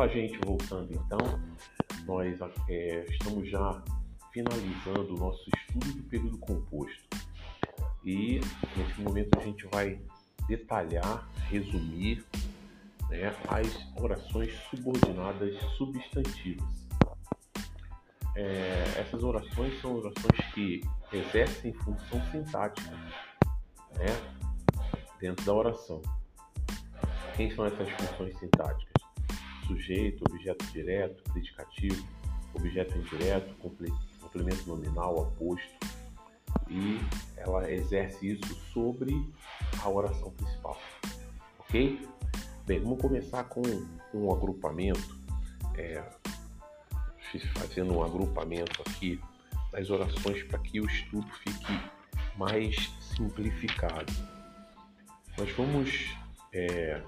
Olá, gente, voltando então, nós é, estamos já finalizando o nosso estudo do período composto e nesse momento a gente vai detalhar, resumir né, as orações subordinadas substantivas. É, essas orações são orações que exercem função sintática né, dentro da oração. Quem são essas funções sintáticas? Sujeito, objeto direto, predicativo, objeto indireto, complemento nominal, aposto. E ela exerce isso sobre a oração principal. Ok? Bem, vamos começar com um agrupamento, é, fazendo um agrupamento aqui das orações para que o estudo fique mais simplificado. Nós vamos é,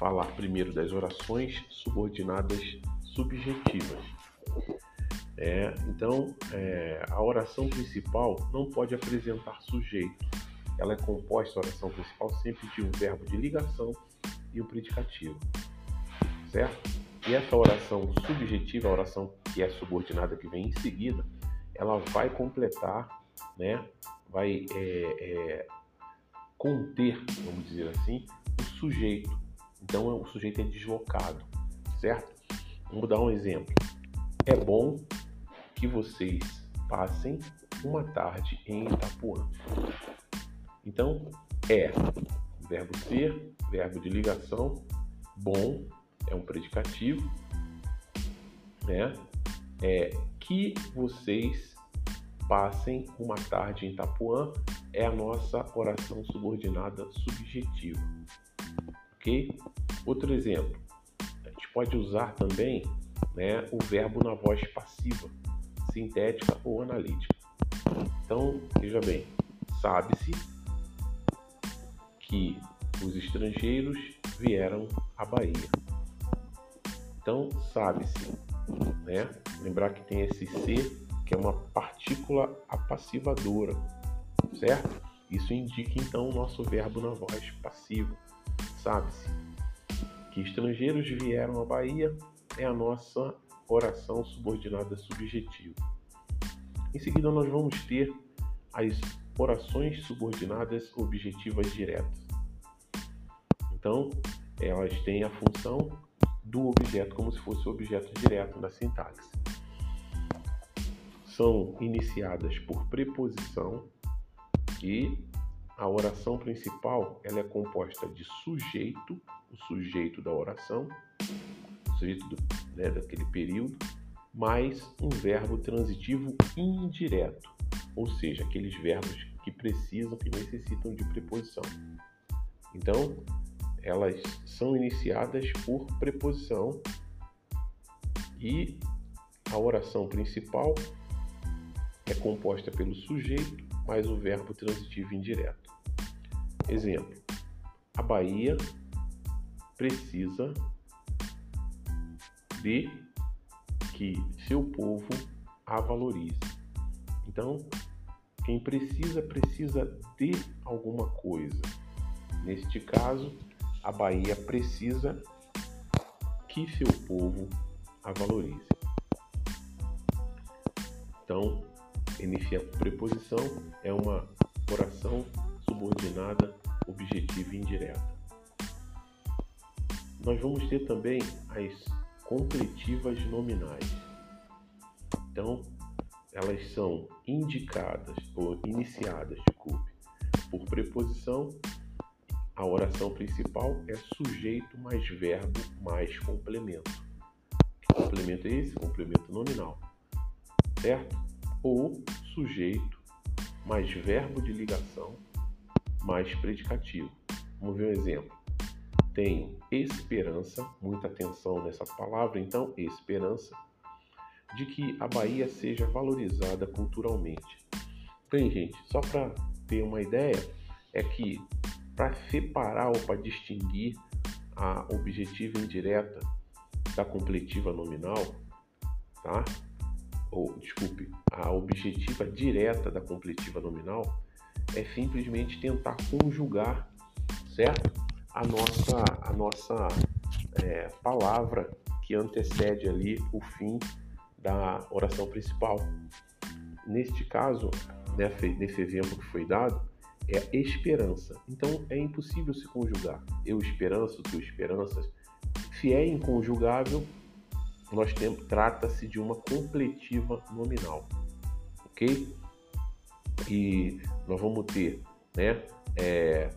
falar primeiro das orações subordinadas subjetivas. É, então, é, a oração principal não pode apresentar sujeito. Ela é composta, a oração principal, sempre de um verbo de ligação e um predicativo. Certo? E essa oração subjetiva, a oração que é subordinada, que vem em seguida, ela vai completar, né, vai é, é, conter, vamos dizer assim, o sujeito. Então o sujeito é deslocado, certo? Vamos dar um exemplo. É bom que vocês passem uma tarde em Itapuã. Então, é verbo ser, verbo de ligação, bom é um predicativo, né? É que vocês passem uma tarde em Itapuã é a nossa oração subordinada subjetiva. Ok? Outro exemplo, a gente pode usar também né, o verbo na voz passiva, sintética ou analítica. Então, veja bem, sabe-se que os estrangeiros vieram à Bahia. Então, sabe-se, né? Lembrar que tem esse ser que é uma partícula apassivadora certo? Isso indica então o nosso verbo na voz passivo. Sabe-se que estrangeiros vieram à Bahia é a nossa oração subordinada subjetiva. Em seguida, nós vamos ter as orações subordinadas objetivas diretas. Então, elas têm a função do objeto como se fosse o objeto direto da sintaxe. São iniciadas por preposição que a oração principal ela é composta de sujeito, o sujeito da oração, o sujeito do, né, daquele período, mais um verbo transitivo indireto, ou seja, aqueles verbos que precisam, que necessitam de preposição. Então, elas são iniciadas por preposição e a oração principal é composta pelo sujeito mais o verbo transitivo indireto. Exemplo: a Bahia precisa de que seu povo a valorize. Então, quem precisa, precisa de alguma coisa. Neste caso, a Bahia precisa que seu povo a valorize. Então, inicia com preposição, é uma oração subordinada objetiva indireta. Nós vamos ter também as completivas nominais. Então, elas são indicadas ou iniciadas, desculpe, por preposição. A oração principal é sujeito mais verbo mais complemento. Que complemento é esse? Complemento nominal. Certo? Ou sujeito mais verbo de ligação mais predicativo. Vamos ver um exemplo. Tenho esperança, muita atenção nessa palavra, então, esperança, de que a Bahia seja valorizada culturalmente. Bem, gente, só para ter uma ideia, é que para separar ou para distinguir a objetiva indireta da completiva nominal, tá? Ou desculpe, a objetiva direta da completiva nominal é simplesmente tentar conjugar, certo? A nossa, a nossa é, palavra que antecede ali o fim da oração principal. Neste caso, né, nesse exemplo que foi dado, é esperança. Então é impossível se conjugar. Eu esperanço, tu esperanças. Se é inconjugável, nós temos trata-se de uma completiva nominal, ok? E nós vamos ter, né? É,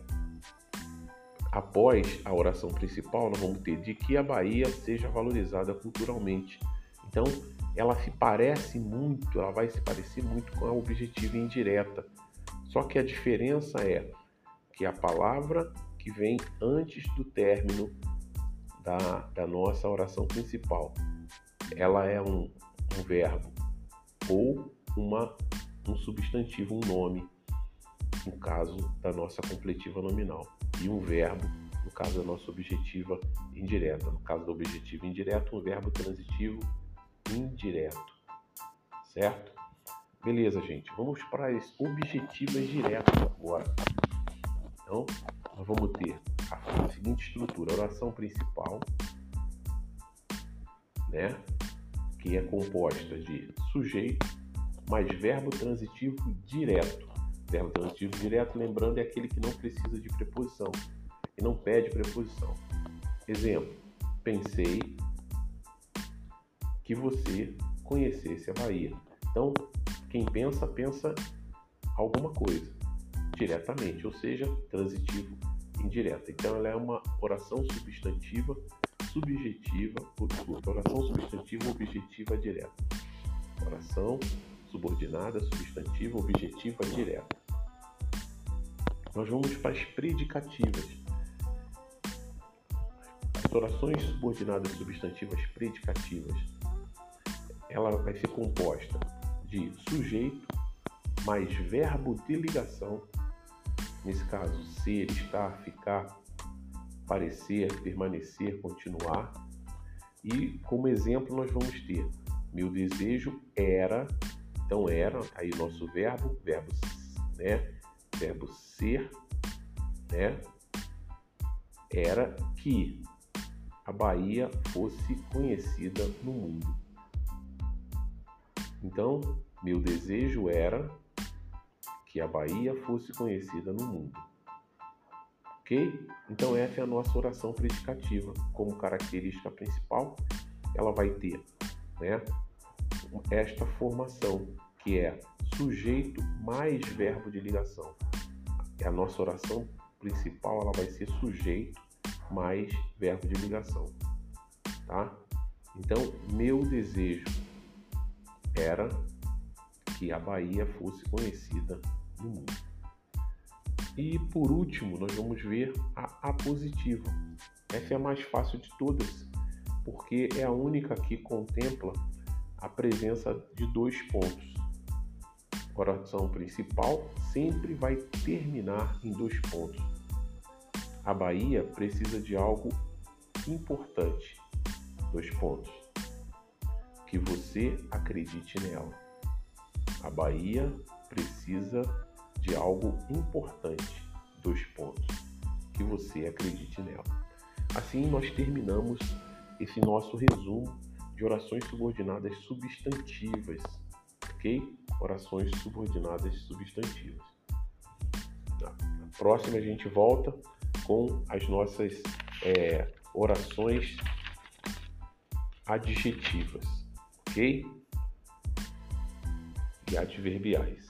após a oração principal, nós vamos ter de que a Bahia seja valorizada culturalmente. Então, ela se parece muito, ela vai se parecer muito com a objetiva indireta. Só que a diferença é que a palavra que vem antes do término da, da nossa oração principal, ela é um, um verbo ou uma, um substantivo, um nome, no caso da nossa completiva nominal, e um verbo, no caso da nossa objetiva indireta. No caso da objetiva indireta, um verbo transitivo indireto, certo? Beleza, gente. Vamos para as objetivas diretas agora. Então, nós vamos ter a seguinte estrutura: oração principal, né? Que é composta de sujeito mais verbo transitivo direto. Verbo transitivo direto, lembrando, é aquele que não precisa de preposição e não pede preposição. Exemplo: pensei, que você conhecesse a Bahia. Então, quem pensa, pensa alguma coisa diretamente, ou seja, transitivo indireto. Então, ela é uma oração substantiva, subjetiva, desculpa, oração substantiva objetiva direta. Oração subordinada, substantiva, objetiva direta. Nós vamos para as predicativas. As orações subordinadas substantivas predicativas ela vai ser composta de sujeito mais verbo de ligação, nesse caso, ser, estar, ficar, parecer, permanecer, continuar. E como exemplo nós vamos ter meu desejo era, então era, aí nosso verbo, verbo, né? Verbo ser, né? Era que a Bahia fosse conhecida no mundo. Então, meu desejo era que a Bahia fosse conhecida no mundo. Ok? Então, essa é a nossa oração predicativa. Como característica principal, ela vai ter né, esta formação, que é sujeito mais verbo de ligação. A nossa oração principal ela vai ser sujeito mais verbo de ligação. Tá? Então, meu desejo era que a Bahia fosse conhecida no mundo. E por último, nós vamos ver a apositiva. Essa é a mais fácil de todas, porque é a única que contempla a presença de dois pontos. A oração principal sempre vai terminar em dois pontos. A Bahia precisa de algo importante. Dois pontos que você acredite nela. A Bahia precisa de algo importante. Dois pontos. Que você acredite nela. Assim nós terminamos esse nosso resumo de orações subordinadas substantivas, ok? Orações subordinadas substantivas. Na próxima a gente volta com as nossas é, orações adjetivas ok? E adverbiais.